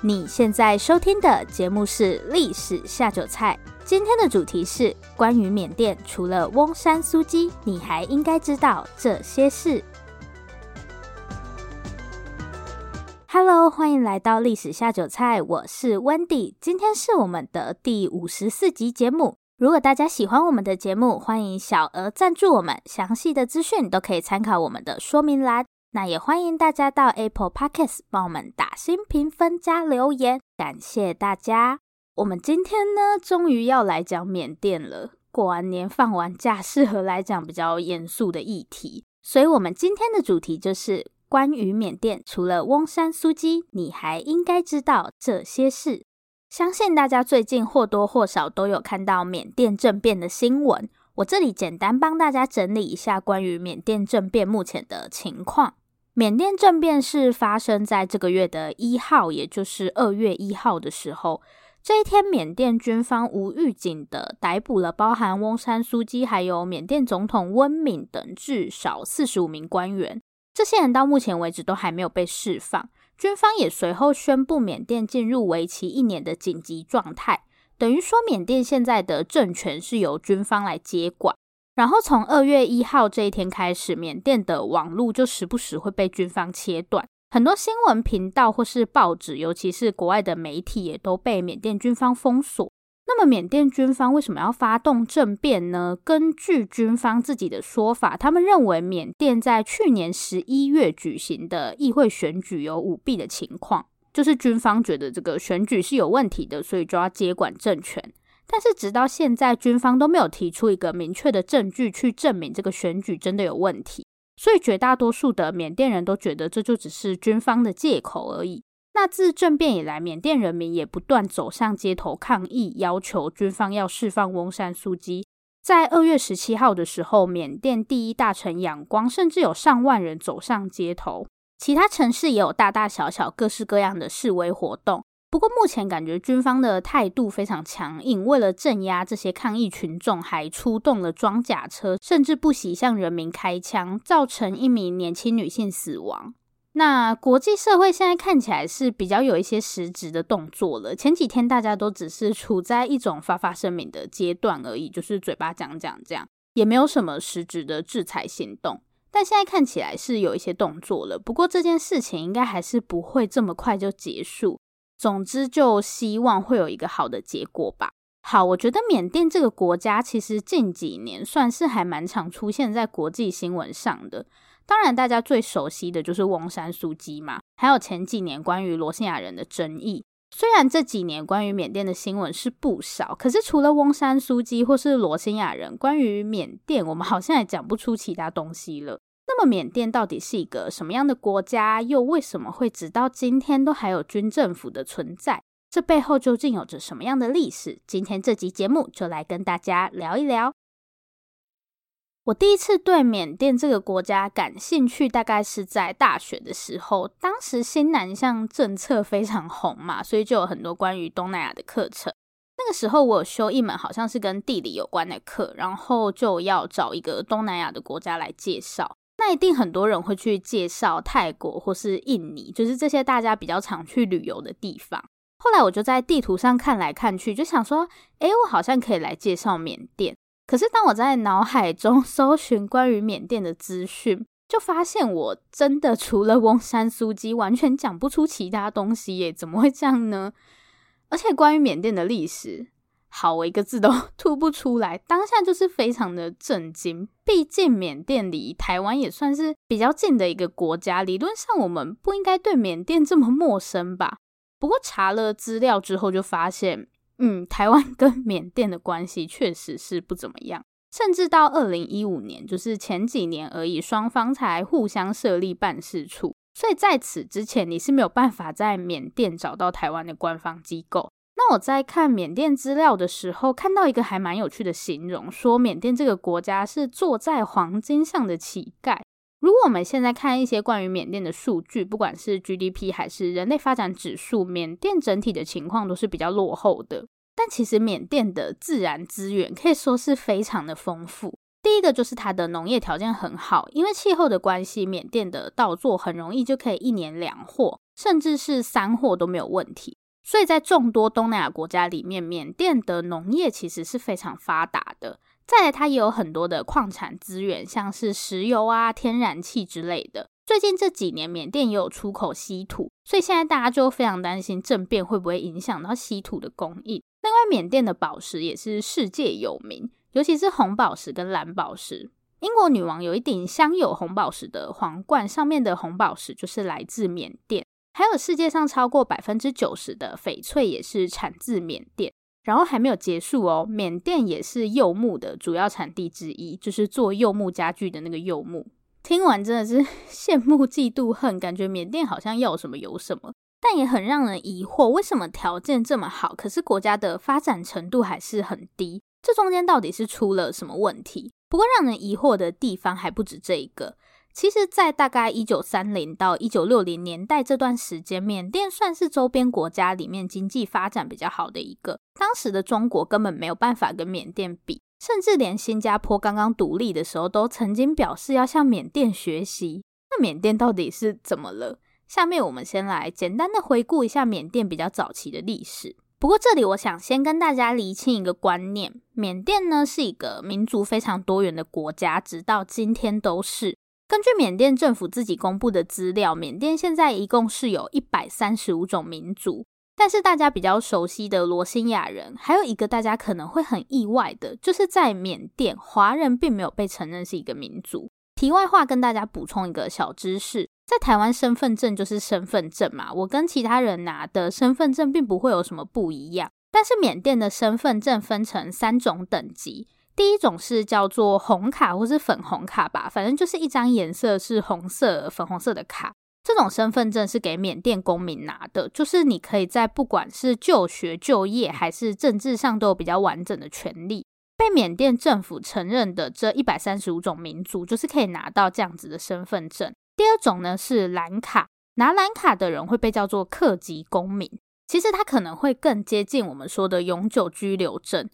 你现在收听的节目是《历史下酒菜》，今天的主题是关于缅甸，除了翁山苏姬，你还应该知道这些事。Hello，欢迎来到《历史下酒菜》，我是 Wendy，今天是我们的第五十四集节目。如果大家喜欢我们的节目，欢迎小额赞助我们，详细的资讯都可以参考我们的说明栏。那也欢迎大家到 Apple Podcast 帮我们打新评分加留言，感谢大家。我们今天呢，终于要来讲缅甸了。过完年放完假，适合来讲比较严肃的议题，所以我们今天的主题就是关于缅甸，除了翁山苏姬，你还应该知道这些事。相信大家最近或多或少都有看到缅甸政变的新闻。我这里简单帮大家整理一下关于缅甸政变目前的情况。缅甸政变是发生在这个月的一号，也就是二月一号的时候。这一天，缅甸军方无预警的逮捕了包含翁山苏姬还有缅甸总统温敏等至少四十五名官员。这些人到目前为止都还没有被释放。军方也随后宣布缅甸进入为期一年的紧急状态。等于说，缅甸现在的政权是由军方来接管。然后从二月一号这一天开始，缅甸的网络就时不时会被军方切断，很多新闻频道或是报纸，尤其是国外的媒体，也都被缅甸军方封锁。那么，缅甸军方为什么要发动政变呢？根据军方自己的说法，他们认为缅甸在去年十一月举行的议会选举有舞弊的情况。就是军方觉得这个选举是有问题的，所以就要接管政权。但是直到现在，军方都没有提出一个明确的证据去证明这个选举真的有问题。所以绝大多数的缅甸人都觉得这就只是军方的借口而已。那自政变以来，缅甸人民也不断走上街头抗议，要求军方要释放翁山苏姬。在二月十七号的时候，缅甸第一大城仰光甚至有上万人走上街头。其他城市也有大大小小、各式各样的示威活动。不过目前感觉军方的态度非常强硬，为了镇压这些抗议群众，还出动了装甲车，甚至不惜向人民开枪，造成一名年轻女性死亡。那国际社会现在看起来是比较有一些实质的动作了。前几天大家都只是处在一种发发声明的阶段而已，就是嘴巴讲讲这样，也没有什么实质的制裁行动。但现在看起来是有一些动作了，不过这件事情应该还是不会这么快就结束。总之，就希望会有一个好的结果吧。好，我觉得缅甸这个国家其实近几年算是还蛮常出现在国际新闻上的。当然，大家最熟悉的就是翁山苏姬嘛，还有前几年关于罗兴亚人的争议。虽然这几年关于缅甸的新闻是不少，可是除了翁山苏姬或是罗兴亚人，关于缅甸我们好像也讲不出其他东西了。那么缅甸到底是一个什么样的国家？又为什么会直到今天都还有军政府的存在？这背后究竟有着什么样的历史？今天这集节目就来跟大家聊一聊。我第一次对缅甸这个国家感兴趣，大概是在大学的时候。当时新南向政策非常红嘛，所以就有很多关于东南亚的课程。那个时候我有修一门好像是跟地理有关的课，然后就要找一个东南亚的国家来介绍。那一定很多人会去介绍泰国或是印尼，就是这些大家比较常去旅游的地方。后来我就在地图上看来看去，就想说，诶，我好像可以来介绍缅甸。可是，当我在脑海中 搜寻关于缅甸的资讯，就发现我真的除了翁山苏姬，完全讲不出其他东西耶！怎么会这样呢？而且，关于缅甸的历史，好，我一个字都 吐不出来。当下就是非常的震惊。毕竟，缅甸离台湾也算是比较近的一个国家，理论上我们不应该对缅甸这么陌生吧？不过，查了资料之后，就发现。嗯，台湾跟缅甸的关系确实是不怎么样，甚至到二零一五年，就是前几年而已，双方才互相设立办事处。所以在此之前，你是没有办法在缅甸找到台湾的官方机构。那我在看缅甸资料的时候，看到一个还蛮有趣的形容，说缅甸这个国家是坐在黄金上的乞丐。如果我们现在看一些关于缅甸的数据，不管是 GDP 还是人类发展指数，缅甸整体的情况都是比较落后的。但其实缅甸的自然资源可以说是非常的丰富。第一个就是它的农业条件很好，因为气候的关系，缅甸的稻作很容易就可以一年两获，甚至是三货都没有问题。所以在众多东南亚国家里面，缅甸的农业其实是非常发达的。再来，它也有很多的矿产资源，像是石油啊、天然气之类的。最近这几年，缅甸也有出口稀土，所以现在大家就非常担心政变会不会影响到稀土的供应。另外，缅甸的宝石也是世界有名，尤其是红宝石跟蓝宝石。英国女王有一顶镶有红宝石的皇冠，上面的红宝石就是来自缅甸。还有世界上超过百分之九十的翡翠也是产自缅甸。然后还没有结束哦，缅甸也是柚木的主要产地之一，就是做柚木家具的那个柚木。听完真的是 羡慕嫉妒恨，感觉缅甸好像要什么有什么，但也很让人疑惑，为什么条件这么好，可是国家的发展程度还是很低？这中间到底是出了什么问题？不过，让人疑惑的地方还不止这一个。其实，在大概一九三零到一九六零年代这段时间，缅甸算是周边国家里面经济发展比较好的一个。当时的中国根本没有办法跟缅甸比，甚至连新加坡刚刚独立的时候，都曾经表示要向缅甸学习。那缅甸到底是怎么了？下面我们先来简单的回顾一下缅甸比较早期的历史。不过这里我想先跟大家厘清一个观念：缅甸呢是一个民族非常多元的国家，直到今天都是。根据缅甸政府自己公布的资料，缅甸现在一共是有一百三十五种民族。但是大家比较熟悉的罗兴亚人，还有一个大家可能会很意外的，就是在缅甸华人并没有被承认是一个民族。题外话，跟大家补充一个小知识。在台湾，身份证就是身份证嘛，我跟其他人拿的身份证并不会有什么不一样。但是缅甸的身份证分成三种等级，第一种是叫做红卡或是粉红卡吧，反正就是一张颜色是红色、粉红色的卡。这种身份证是给缅甸公民拿的，就是你可以在不管是就学、就业还是政治上都有比较完整的权利。被缅甸政府承认的这一百三十五种民族，就是可以拿到这样子的身份证。第二种呢是蓝卡，拿蓝卡的人会被叫做客籍公民。其实他可能会更接近我们说的永久居留证。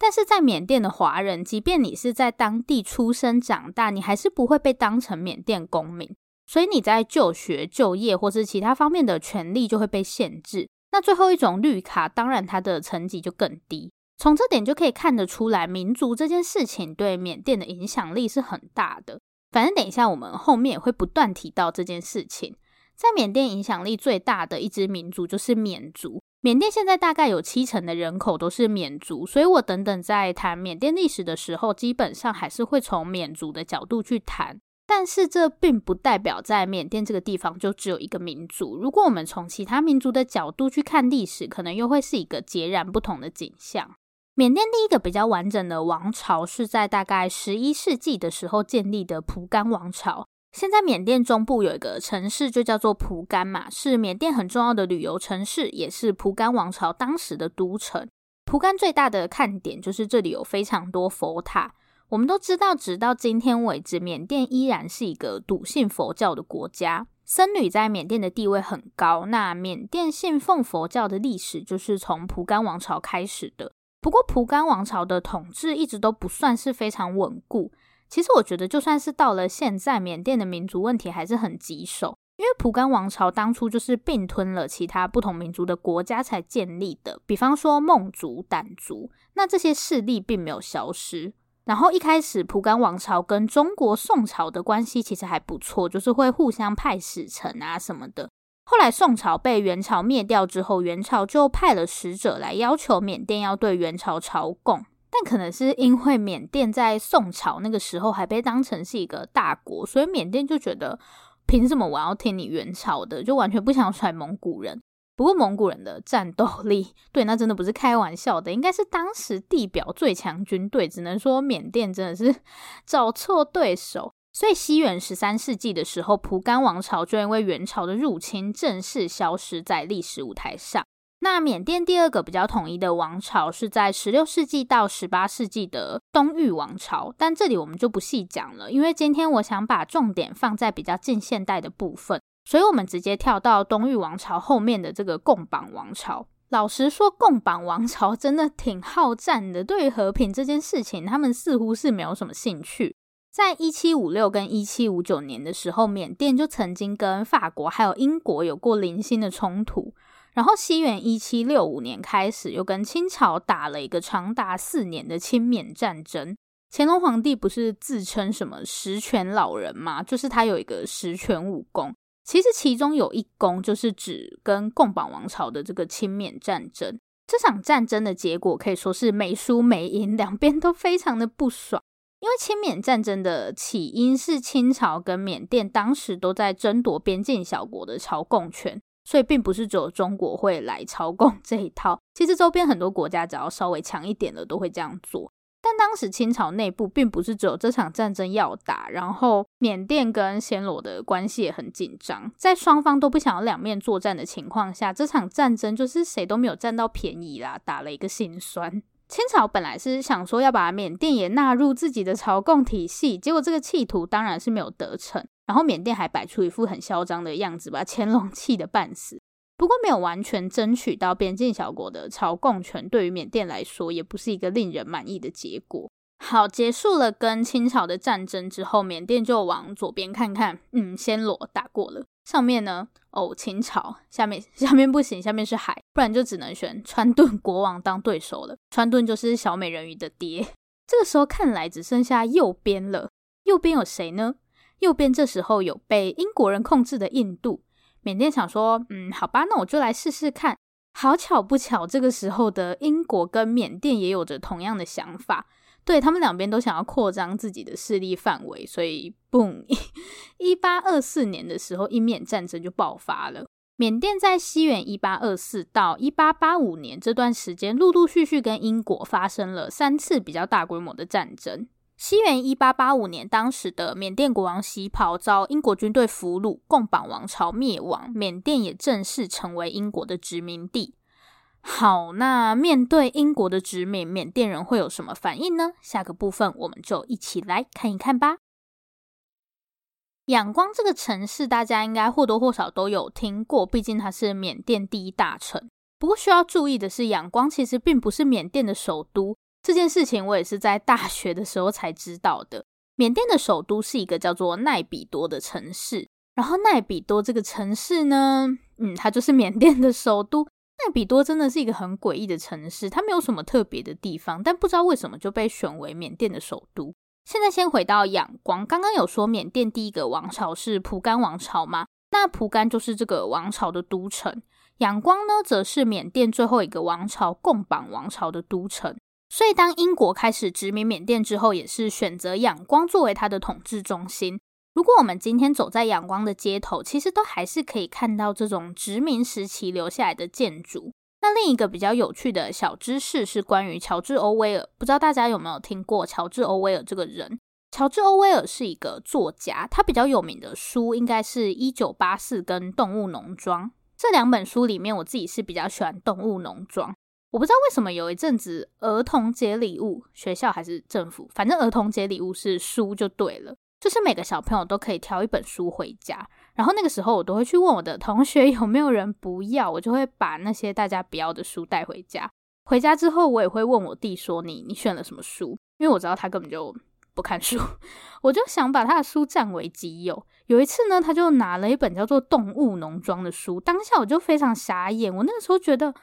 但是在缅甸的华人，即便你是在当地出生长大，你还是不会被当成缅甸公民。所以你在就学、就业或是其他方面的权利就会被限制。那最后一种绿卡，当然它的层级就更低。从这点就可以看得出来，民族这件事情对缅甸的影响力是很大的。反正等一下，我们后面也会不断提到这件事情。在缅甸影响力最大的一支民族就是缅族。缅甸现在大概有七成的人口都是缅族，所以我等等在谈缅甸历史的时候，基本上还是会从缅族的角度去谈。但是这并不代表在缅甸这个地方就只有一个民族。如果我们从其他民族的角度去看历史，可能又会是一个截然不同的景象。缅甸第一个比较完整的王朝是在大概十一世纪的时候建立的蒲甘王朝。现在缅甸中部有一个城市就叫做蒲甘嘛，是缅甸很重要的旅游城市，也是蒲甘王朝当时的都城。蒲甘最大的看点就是这里有非常多佛塔。我们都知道，直到今天为止，缅甸依然是一个笃信佛教的国家，僧侣在缅甸的地位很高。那缅甸信奉佛教的历史就是从蒲甘王朝开始的。不过，蒲甘王朝的统治一直都不算是非常稳固。其实，我觉得就算是到了现在，缅甸的民族问题还是很棘手。因为蒲甘王朝当初就是并吞了其他不同民族的国家才建立的，比方说孟族、掸族，那这些势力并没有消失。然后一开始，蒲甘王朝跟中国宋朝的关系其实还不错，就是会互相派使臣啊什么的。后来宋朝被元朝灭掉之后，元朝就派了使者来要求缅甸要对元朝朝贡，但可能是因为缅甸在宋朝那个时候还被当成是一个大国，所以缅甸就觉得凭什么我要听你元朝的，就完全不想甩蒙古人。不过蒙古人的战斗力，对，那真的不是开玩笑的，应该是当时地表最强军队，只能说缅甸真的是 找错对手。所以西元十三世纪的时候，蒲甘王朝就因为元朝的入侵，正式消失在历史舞台上。那缅甸第二个比较统一的王朝是在十六世纪到十八世纪的东域王朝，但这里我们就不细讲了，因为今天我想把重点放在比较近现代的部分，所以我们直接跳到东域王朝后面的这个贡榜王朝。老实说，贡榜王朝真的挺好战的，对于和平这件事情，他们似乎是没有什么兴趣。在一七五六跟一七五九年的时候，缅甸就曾经跟法国还有英国有过零星的冲突。然后西元一七六五年开始，又跟清朝打了一个长达四年的清缅战争。乾隆皇帝不是自称什么十全老人吗？就是他有一个十全武功。其实其中有一功就是指跟贡榜王朝的这个清缅战争。这场战争的结果可以说是没输没赢，两边都非常的不爽。因为清缅战争的起因是清朝跟缅甸当时都在争夺边境小国的朝贡权，所以并不是只有中国会来朝贡这一套。其实周边很多国家只要稍微强一点的都会这样做。但当时清朝内部并不是只有这场战争要打，然后缅甸跟暹罗的关系也很紧张，在双方都不想要两面作战的情况下，这场战争就是谁都没有占到便宜啦，打了一个心酸。清朝本来是想说要把缅甸也纳入自己的朝贡体系，结果这个企图当然是没有得逞。然后缅甸还摆出一副很嚣张的样子，把乾隆气得半死。不过没有完全争取到边境小国的朝贡权，对于缅甸来说也不是一个令人满意的结果。好，结束了跟清朝的战争之后，缅甸就往左边看看，嗯，暹罗打过了。上面呢？哦，清朝。下面下面不行，下面是海，不然就只能选川顿国王当对手了。川顿就是小美人鱼的爹。这个时候看来只剩下右边了。右边有谁呢？右边这时候有被英国人控制的印度。缅甸想说，嗯，好吧，那我就来试试看。好巧不巧，这个时候的英国跟缅甸也有着同样的想法。对，他们两边都想要扩张自己的势力范围，所以，boom，一八二四年的时候，英缅战争就爆发了。缅甸在西元一八二四到一八八五年这段时间，陆陆续续跟英国发生了三次比较大规模的战争。西元一八八五年，当时的缅甸国王锡袍遭英国军队俘虏，贡榜王朝灭亡，缅甸也正式成为英国的殖民地。好，那面对英国的殖民，缅甸人会有什么反应呢？下个部分我们就一起来看一看吧。仰光这个城市，大家应该或多或少都有听过，毕竟它是缅甸第一大城。不过需要注意的是，仰光其实并不是缅甸的首都。这件事情我也是在大学的时候才知道的。缅甸的首都是一个叫做奈比多的城市，然后奈比多这个城市呢，嗯，它就是缅甸的首都。奈比多真的是一个很诡异的城市，它没有什么特别的地方，但不知道为什么就被选为缅甸的首都。现在先回到仰光，刚刚有说缅甸第一个王朝是蒲甘王朝吗？那蒲甘就是这个王朝的都城，仰光呢，则是缅甸最后一个王朝贡榜王朝的都城。所以当英国开始殖民缅甸之后，也是选择仰光作为它的统治中心。如果我们今天走在仰光的街头，其实都还是可以看到这种殖民时期留下来的建筑。那另一个比较有趣的小知识是关于乔治·欧威尔，不知道大家有没有听过乔治·欧威尔这个人？乔治·欧威尔是一个作家，他比较有名的书应该是《一九八四》跟《动物农庄》这两本书里面，我自己是比较喜欢《动物农庄》。我不知道为什么有一阵子儿童节礼物，学校还是政府，反正儿童节礼物是书就对了。就是每个小朋友都可以挑一本书回家，然后那个时候我都会去问我的同学有没有人不要，我就会把那些大家不要的书带回家。回家之后，我也会问我弟说：“你你选了什么书？”因为我知道他根本就不看书，我就想把他的书占为己有。有一次呢，他就拿了一本叫做《动物农庄》的书，当下我就非常傻眼。我那个时候觉得《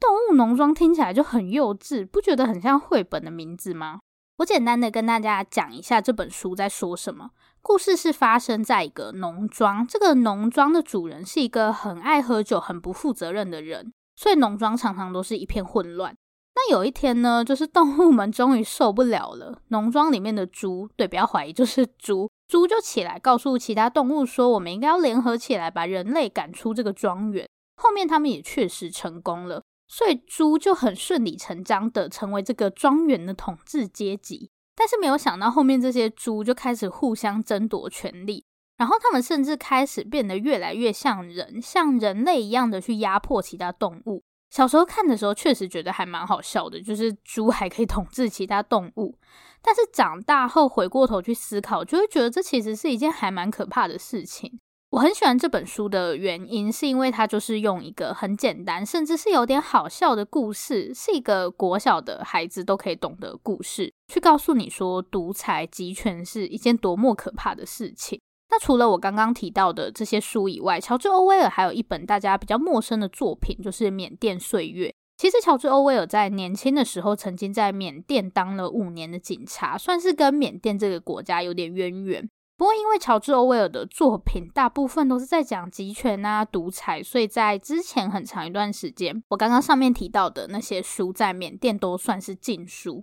动物农庄》听起来就很幼稚，不觉得很像绘本的名字吗？我简单的跟大家讲一下这本书在说什么。故事是发生在一个农庄，这个农庄的主人是一个很爱喝酒、很不负责任的人，所以农庄常常都是一片混乱。那有一天呢，就是动物们终于受不了了，农庄里面的猪，对，不要怀疑，就是猪，猪就起来告诉其他动物说，我们应该要联合起来把人类赶出这个庄园。后面他们也确实成功了。所以猪就很顺理成章的成为这个庄园的统治阶级，但是没有想到后面这些猪就开始互相争夺权力，然后他们甚至开始变得越来越像人，像人类一样的去压迫其他动物。小时候看的时候确实觉得还蛮好笑的，就是猪还可以统治其他动物，但是长大后回过头去思考，就会觉得这其实是一件还蛮可怕的事情。我很喜欢这本书的原因，是因为它就是用一个很简单，甚至是有点好笑的故事，是一个国小的孩子都可以懂的故事，去告诉你说独裁集权是一件多么可怕的事情。那除了我刚刚提到的这些书以外，乔治·欧威尔还有一本大家比较陌生的作品，就是《缅甸岁月》。其实，乔治·欧威尔在年轻的时候曾经在缅甸当了五年的警察，算是跟缅甸这个国家有点渊源。不过，因为乔治·欧威尔的作品大部分都是在讲集权啊、独裁，所以在之前很长一段时间，我刚刚上面提到的那些书在缅甸都算是禁书。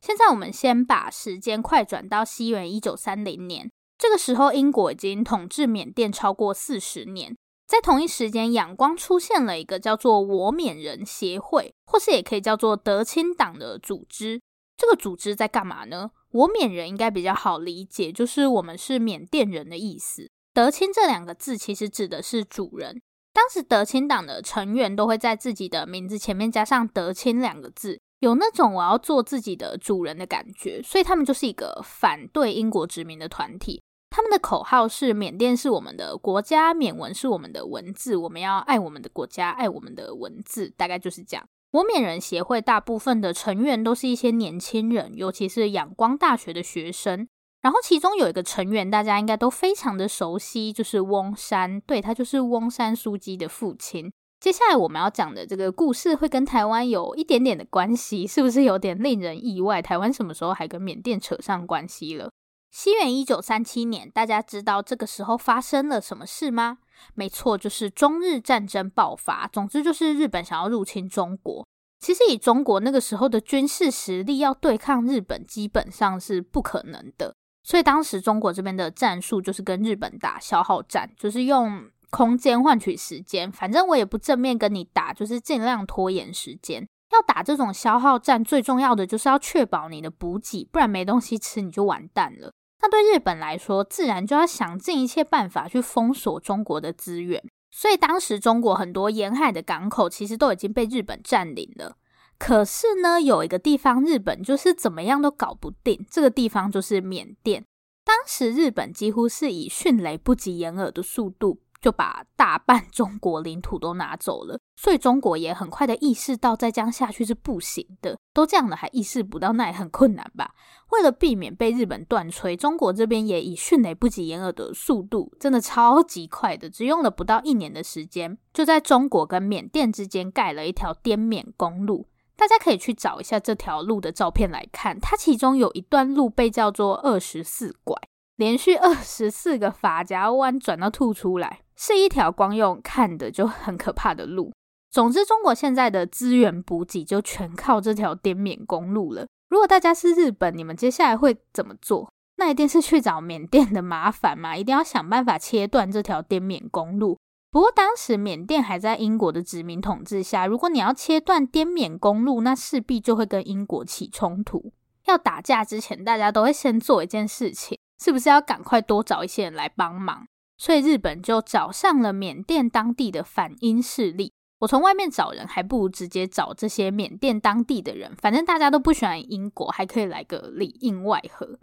现在，我们先把时间快转到西元一九三零年。这个时候，英国已经统治缅甸超过四十年。在同一时间，仰光出现了一个叫做“我缅人协会”，或是也可以叫做德清党的组织。这个组织在干嘛呢？“我缅人”应该比较好理解，就是我们是缅甸人的意思。德清这两个字其实指的是主人。当时德清党的成员都会在自己的名字前面加上“德清”两个字。有那种我要做自己的主人的感觉，所以他们就是一个反对英国殖民的团体。他们的口号是“缅甸是我们的国家，缅文是我们的文字，我们要爱我们的国家，爱我们的文字”，大概就是这样。我缅人协会大部分的成员都是一些年轻人，尤其是仰光大学的学生。然后其中有一个成员，大家应该都非常的熟悉，就是翁山，对，他就是翁山苏姬的父亲。接下来我们要讲的这个故事会跟台湾有一点点的关系，是不是有点令人意外？台湾什么时候还跟缅甸扯上关系了？西元一九三七年，大家知道这个时候发生了什么事吗？没错，就是中日战争爆发。总之就是日本想要入侵中国。其实以中国那个时候的军事实力，要对抗日本基本上是不可能的。所以当时中国这边的战术就是跟日本打消耗战，就是用。空间换取时间，反正我也不正面跟你打，就是尽量拖延时间。要打这种消耗战，最重要的就是要确保你的补给，不然没东西吃你就完蛋了。那对日本来说，自然就要想尽一切办法去封锁中国的资源。所以当时中国很多沿海的港口其实都已经被日本占领了。可是呢，有一个地方日本就是怎么样都搞不定，这个地方就是缅甸。当时日本几乎是以迅雷不及掩耳的速度。就把大半中国领土都拿走了，所以中国也很快的意识到再这样下去是不行的。都这样了，还意识不到，那也很困难吧？为了避免被日本断炊，中国这边也以迅雷不及掩耳的速度，真的超级快的，只用了不到一年的时间，就在中国跟缅甸之间盖了一条滇缅公路。大家可以去找一下这条路的照片来看，它其中有一段路被叫做二十四拐，连续二十四个发夹弯转到吐出来。是一条光用看的就很可怕的路。总之，中国现在的资源补给就全靠这条滇缅公路了。如果大家是日本，你们接下来会怎么做？那一定是去找缅甸的麻烦嘛，一定要想办法切断这条滇缅公路。不过当时缅甸还在英国的殖民统治下，如果你要切断滇缅公路，那势必就会跟英国起冲突。要打架之前，大家都会先做一件事情，是不是要赶快多找一些人来帮忙？所以日本就找上了缅甸当地的反英势力。我从外面找人，还不如直接找这些缅甸当地的人。反正大家都不喜欢英国，还可以来个里应外合。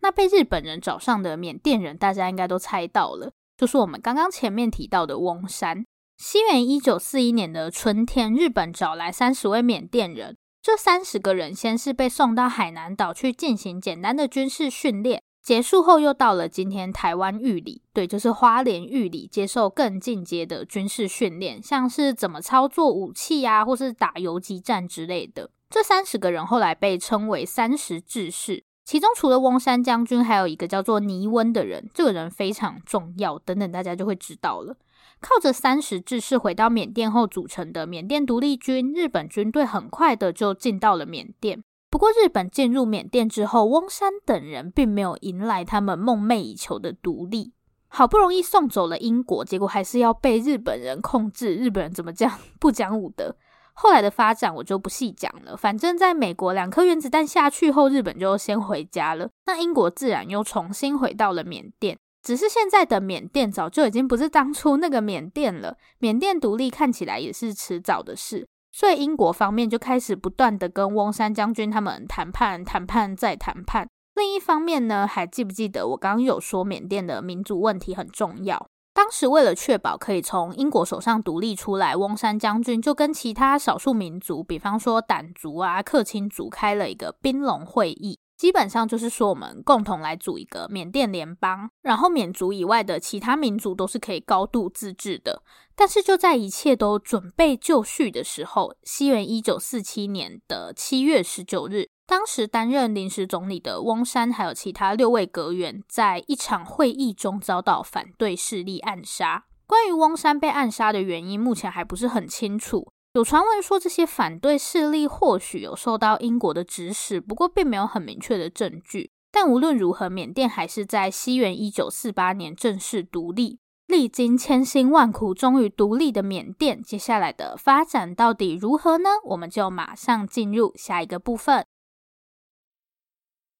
那被日本人找上的缅甸人，大家应该都猜到了，就是我们刚刚前面提到的翁山。西元一九四一年的春天，日本找来三十位缅甸人。这三十个人先是被送到海南岛去进行简单的军事训练。结束后，又到了今天台湾玉里，对，就是花莲玉里，接受更进阶的军事训练，像是怎么操作武器啊，或是打游击战之类的。这三十个人后来被称为三十志士，其中除了翁山将军，还有一个叫做尼温的人，这个人非常重要。等等，大家就会知道了。靠着三十志士回到缅甸后组成的缅甸独立军，日本军队很快的就进到了缅甸。不过，日本进入缅甸之后，翁山等人并没有迎来他们梦寐以求的独立。好不容易送走了英国，结果还是要被日本人控制。日本人怎么这样 不讲武德？后来的发展我就不细讲了。反正，在美国两颗原子弹下去后，日本就先回家了。那英国自然又重新回到了缅甸。只是现在的缅甸早就已经不是当初那个缅甸了。缅甸独立看起来也是迟早的事。所以英国方面就开始不断的跟翁山将军他们谈判、谈判再谈判。另一方面呢，还记不记得我刚刚有说缅甸的民族问题很重要？当时为了确保可以从英国手上独立出来，翁山将军就跟其他少数民族，比方说掸族啊、克钦族，开了一个宾龙会议。基本上就是说，我们共同来组一个缅甸联邦，然后缅族以外的其他民族都是可以高度自治的。但是就在一切都准备就绪的时候，西元一九四七年的七月十九日，当时担任临时总理的翁山还有其他六位阁员，在一场会议中遭到反对势力暗杀。关于翁山被暗杀的原因，目前还不是很清楚。有传闻说，这些反对势力或许有受到英国的指使，不过并没有很明确的证据。但无论如何，缅甸还是在西元一九四八年正式独立。历经千辛万苦，终于独立的缅甸，接下来的发展到底如何呢？我们就马上进入下一个部分。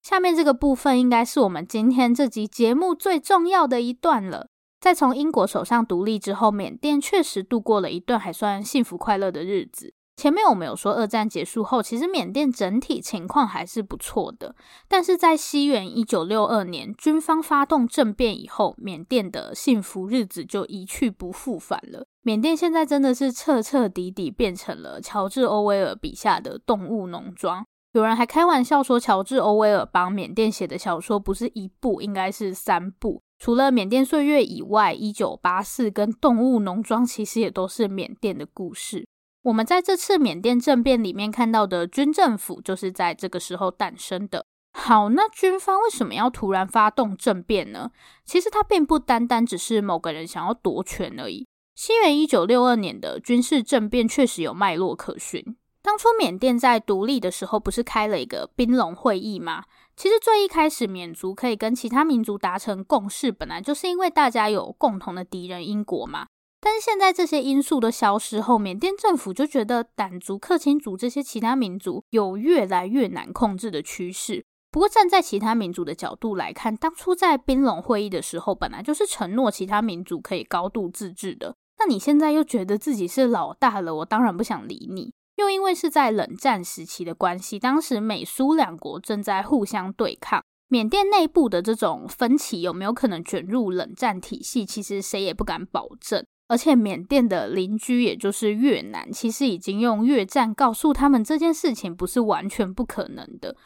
下面这个部分应该是我们今天这集节目最重要的一段了。在从英国手上独立之后，缅甸确实度过了一段还算幸福快乐的日子。前面我们有说，二战结束后，其实缅甸整体情况还是不错的。但是在西元一九六二年，军方发动政变以后，缅甸的幸福日子就一去不复返了。缅甸现在真的是彻彻底底变成了乔治·欧威尔笔下的动物农庄。有人还开玩笑说，乔治·欧威尔帮缅甸写的小说不是一部，应该是三部。除了《缅甸岁月》以外，《一九八四》跟《动物农庄》其实也都是缅甸的故事。我们在这次缅甸政变里面看到的军政府，就是在这个时候诞生的。好，那军方为什么要突然发动政变呢？其实它并不单单只是某个人想要夺权而已。西元一九六二年的军事政变确实有脉络可循。当初缅甸在独立的时候，不是开了一个宾龙会议吗？其实最一开始，缅族可以跟其他民族达成共识，本来就是因为大家有共同的敌人英国嘛。但是现在这些因素都消失后，缅甸政府就觉得掸族、克钦族这些其他民族有越来越难控制的趋势。不过站在其他民族的角度来看，当初在宾龙会议的时候，本来就是承诺其他民族可以高度自治的。那你现在又觉得自己是老大了，我当然不想理你。又因为是在冷战时期的关系，当时美苏两国正在互相对抗，缅甸内部的这种分歧有没有可能卷入冷战体系，其实谁也不敢保证。而且缅甸的邻居也就是越南，其实已经用越战告诉他们这件事情不是完全不可能的，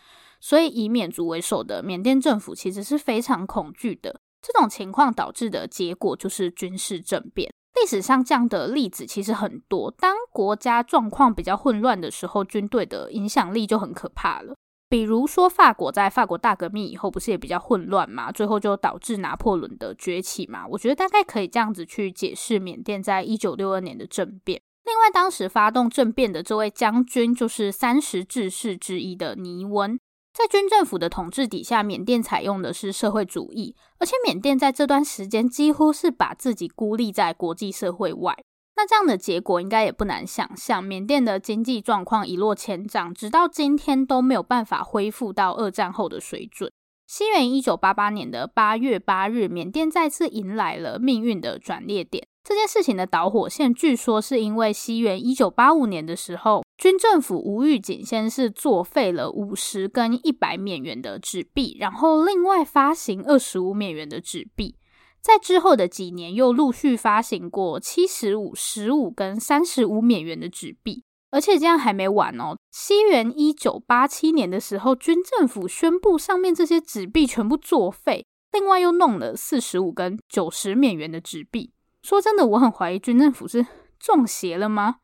所以以缅族为首的缅甸政府其实是非常恐惧的。这种情况导致的结果就是军事政变。历史上这样的例子其实很多。当国家状况比较混乱的时候，军队的影响力就很可怕了。比如说，法国在法国大革命以后，不是也比较混乱嘛？最后就导致拿破仑的崛起嘛？我觉得大概可以这样子去解释缅甸在一九六二年的政变。另外，当时发动政变的这位将军，就是三十志士之一的尼温。在军政府的统治底下，缅甸采用的是社会主义，而且缅甸在这段时间几乎是把自己孤立在国际社会外。那这样的结果应该也不难想象，缅甸的经济状况一落千丈，直到今天都没有办法恢复到二战后的水准。西元一九八八年的八月八日，缅甸再次迎来了命运的转捩点。这件事情的导火线，据说是因为西元一九八五年的时候，军政府无预警先是作废了五十跟一百缅元的纸币，然后另外发行二十五缅元的纸币，在之后的几年又陆续发行过七十五、十五跟三十五缅元的纸币，而且这样还没完哦。西元一九八七年的时候，军政府宣布上面这些纸币全部作废，另外又弄了四十五跟九十缅元的纸币。说真的，我很怀疑军政府是中邪了吗？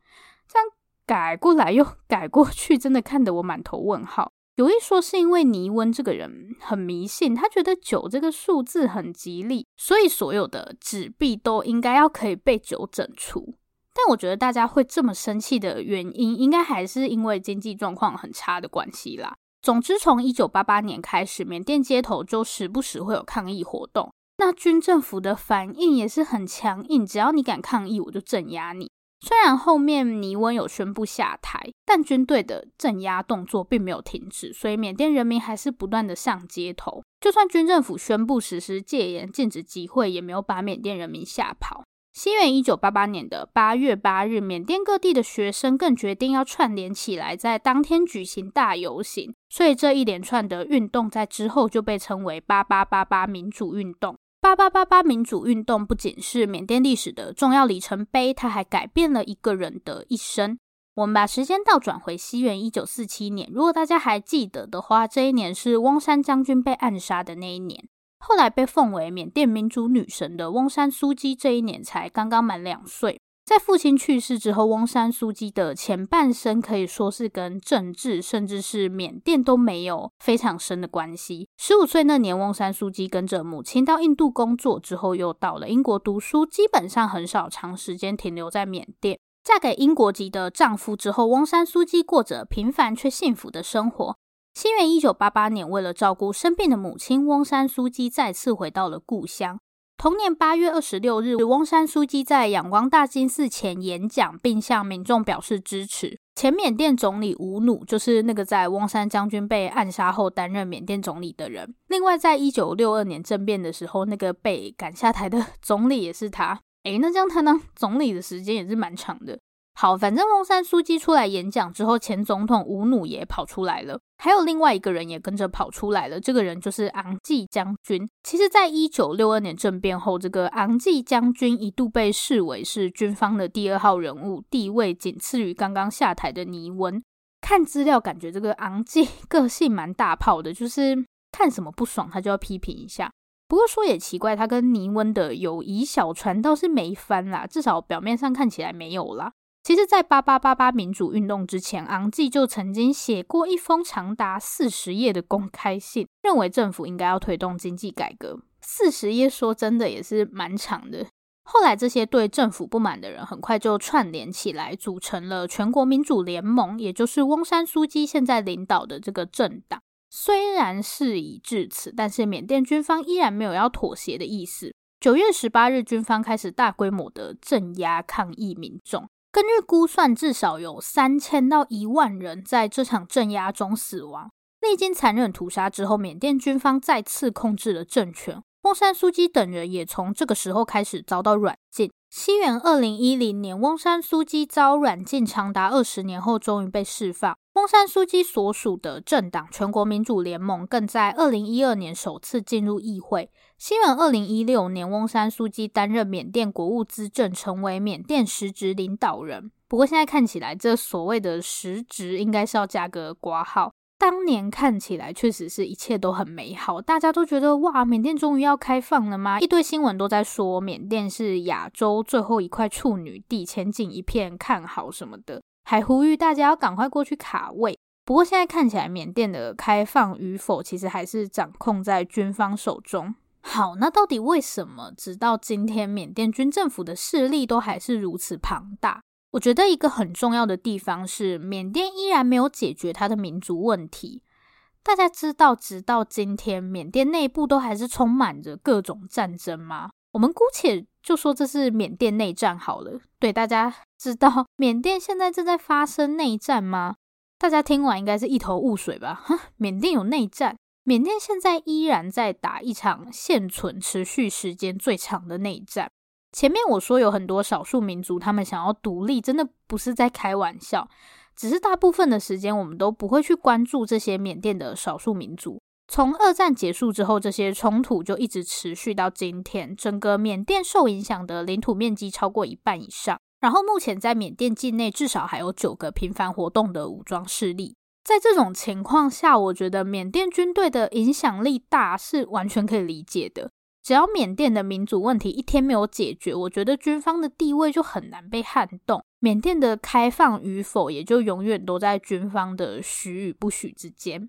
改过来又改过去，真的看得我满头问号。有一说是因为尼温这个人很迷信，他觉得九这个数字很吉利，所以所有的纸币都应该要可以被九整除。但我觉得大家会这么生气的原因，应该还是因为经济状况很差的关系啦。总之，从一九八八年开始，缅甸街头就时不时会有抗议活动。那军政府的反应也是很强硬，只要你敢抗议，我就镇压你。虽然后面尼温有宣布下台，但军队的镇压动作并没有停止，所以缅甸人民还是不断的上街头。就算军政府宣布实施戒严、禁止集会，也没有把缅甸人民吓跑。西元一九八八年的八月八日，缅甸各地的学生更决定要串联起来，在当天举行大游行。所以这一连串的运动在之后就被称为“八八八八民主运动”。八八八八民主运动不仅是缅甸历史的重要里程碑，它还改变了一个人的一生。我们把时间倒转回西元一九四七年，如果大家还记得的话，这一年是翁山将军被暗杀的那一年。后来被奉为缅甸民主女神的翁山苏姬，这一年才刚刚满两岁。在父亲去世之后，翁山苏姬的前半生可以说是跟政治，甚至是缅甸都没有非常深的关系。十五岁那年，翁山苏姬跟着母亲到印度工作，之后又到了英国读书，基本上很少长时间停留在缅甸。嫁给英国籍的丈夫之后，翁山苏姬过着平凡却幸福的生活。西元一九八八年，为了照顾生病的母亲，翁山苏姬再次回到了故乡。同年八月二十六日，翁山书记在仰光大金寺前演讲，并向民众表示支持。前缅甸总理吴努就是那个在翁山将军被暗杀后担任缅甸总理的人。另外，在一九六二年政变的时候，那个被赶下台的 总理也是他。诶，那这样他当总理的时间也是蛮长的。好，反正翁山苏姬出来演讲之后，前总统吴努也跑出来了，还有另外一个人也跟着跑出来了。这个人就是昂济将军。其实，在一九六二年政变后，这个昂济将军一度被视为是军方的第二号人物，地位仅次于刚刚下台的尼温。看资料，感觉这个昂济 个性蛮大炮的，就是看什么不爽他就要批评一下。不过说也奇怪，他跟尼温的友谊小船倒是没翻啦，至少表面上看起来没有啦。其实，在八八八八民主运动之前，昂济就曾经写过一封长达四十页的公开信，认为政府应该要推动经济改革。四十页说真的也是蛮长的。后来，这些对政府不满的人很快就串联起来，组成了全国民主联盟，也就是翁山苏姬现在领导的这个政党。虽然事已至此，但是缅甸军方依然没有要妥协的意思。九月十八日，军方开始大规模的镇压抗议民众。根据估算，至少有三千到一万人在这场镇压中死亡。历经残忍屠杀之后，缅甸军方再次控制了政权。翁山苏姬等人也从这个时候开始遭到软禁。西元二零一零年，翁山苏姬遭软禁长达二十年后，终于被释放。翁山苏姬所属的政党全国民主联盟更在二零一二年首次进入议会。新闻二零一六年，翁山苏姬担任缅甸国务资政，成为缅甸实职领导人。不过现在看起来，这所谓的实职应该是要加个括号。当年看起来确实是一切都很美好，大家都觉得哇，缅甸终于要开放了吗？一堆新闻都在说缅甸是亚洲最后一块处女地，前景一片看好什么的，还呼吁大家要赶快过去卡位。不过现在看起来，缅甸的开放与否其实还是掌控在军方手中。好，那到底为什么直到今天，缅甸军政府的势力都还是如此庞大？我觉得一个很重要的地方是，缅甸依然没有解决它的民族问题。大家知道，直到今天，缅甸内部都还是充满着各种战争吗？我们姑且就说这是缅甸内战好了。对，大家知道缅甸现在正在发生内战吗？大家听完应该是一头雾水吧？哈，缅甸有内战？缅甸现在依然在打一场现存、持续时间最长的内战。前面我说有很多少数民族，他们想要独立，真的不是在开玩笑。只是大部分的时间，我们都不会去关注这些缅甸的少数民族。从二战结束之后，这些冲突就一直持续到今天。整个缅甸受影响的领土面积超过一半以上。然后目前在缅甸境内，至少还有九个频繁活动的武装势力。在这种情况下，我觉得缅甸军队的影响力大是完全可以理解的。只要缅甸的民主问题一天没有解决，我觉得军方的地位就很难被撼动。缅甸的开放与否，也就永远都在军方的许与不许之间。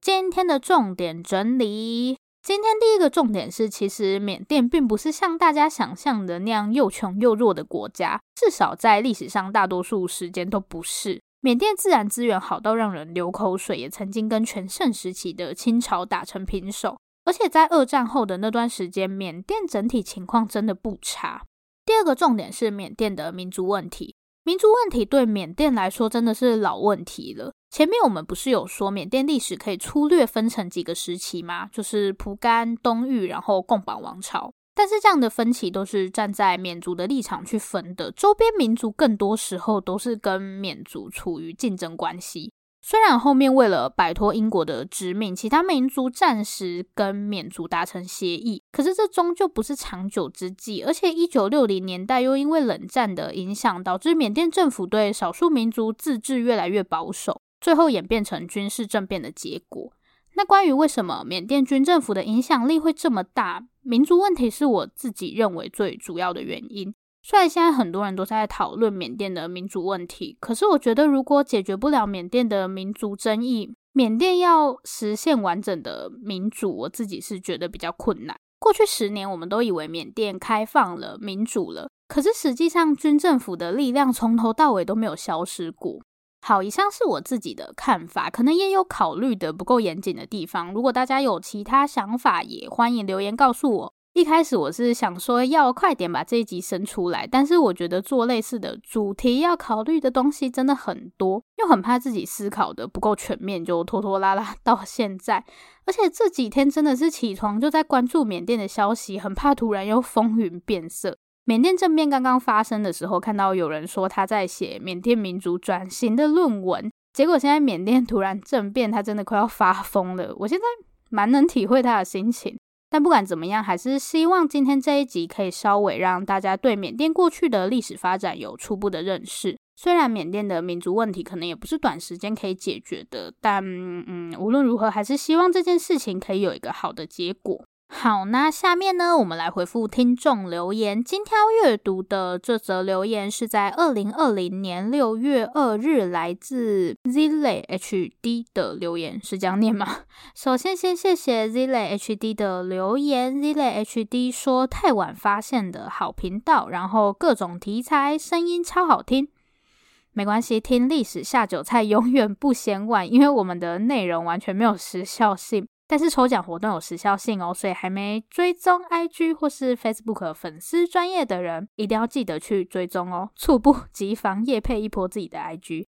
今天的重点整理，今天第一个重点是，其实缅甸并不是像大家想象的那样又穷又弱的国家，至少在历史上大多数时间都不是。缅甸自然资源好到让人流口水，也曾经跟全盛时期的清朝打成平手。而且在二战后的那段时间，缅甸整体情况真的不差。第二个重点是缅甸的民族问题，民族问题对缅甸来说真的是老问题了。前面我们不是有说缅甸历史可以粗略分成几个时期吗？就是蒲甘、东域，然后贡榜王朝。但是这样的分歧都是站在缅族的立场去分的，周边民族更多时候都是跟缅族处于竞争关系。虽然后面为了摆脱英国的殖民，其他民族暂时跟缅族达成协议，可是这终究不是长久之计。而且一九六零年代又因为冷战的影响，导致缅甸政府对少数民族自治越来越保守，最后演变成军事政变的结果。那关于为什么缅甸军政府的影响力会这么大，民族问题是我自己认为最主要的原因。虽然现在很多人都在讨论缅甸的民族问题，可是我觉得如果解决不了缅甸的民族争议，缅甸要实现完整的民主，我自己是觉得比较困难。过去十年，我们都以为缅甸开放了、民主了，可是实际上军政府的力量从头到尾都没有消失过。好，以上是我自己的看法，可能也有考虑的不够严谨的地方。如果大家有其他想法，也欢迎留言告诉我。一开始我是想说要快点把这一集生出来，但是我觉得做类似的主题要考虑的东西真的很多，又很怕自己思考的不够全面，就拖拖拉拉 到现在。而且这几天真的是起床就在关注缅甸的消息，很怕突然又风云变色。缅甸政变刚刚发生的时候，看到有人说他在写缅甸民族转型的论文，结果现在缅甸突然政变，他真的快要发疯了。我现在蛮能体会他的心情。但不管怎么样，还是希望今天这一集可以稍微让大家对缅甸过去的历史发展有初步的认识。虽然缅甸的民族问题可能也不是短时间可以解决的，但嗯，无论如何，还是希望这件事情可以有一个好的结果。好，那下面呢，我们来回复听众留言。精挑阅读的这则留言是在二零二零年六月二日，来自 Zile HD 的留言，是这样念吗？首先，先谢谢 Zile HD 的留言。Zile HD 说太晚发现的好频道，然后各种题材，声音超好听。没关系，听历史下酒菜永远不嫌晚，因为我们的内容完全没有时效性。但是抽奖活动有时效性哦，所以还没追踪 IG 或是 Facebook 粉丝专业的人，一定要记得去追踪哦，猝不及防夜配一波自己的 IG。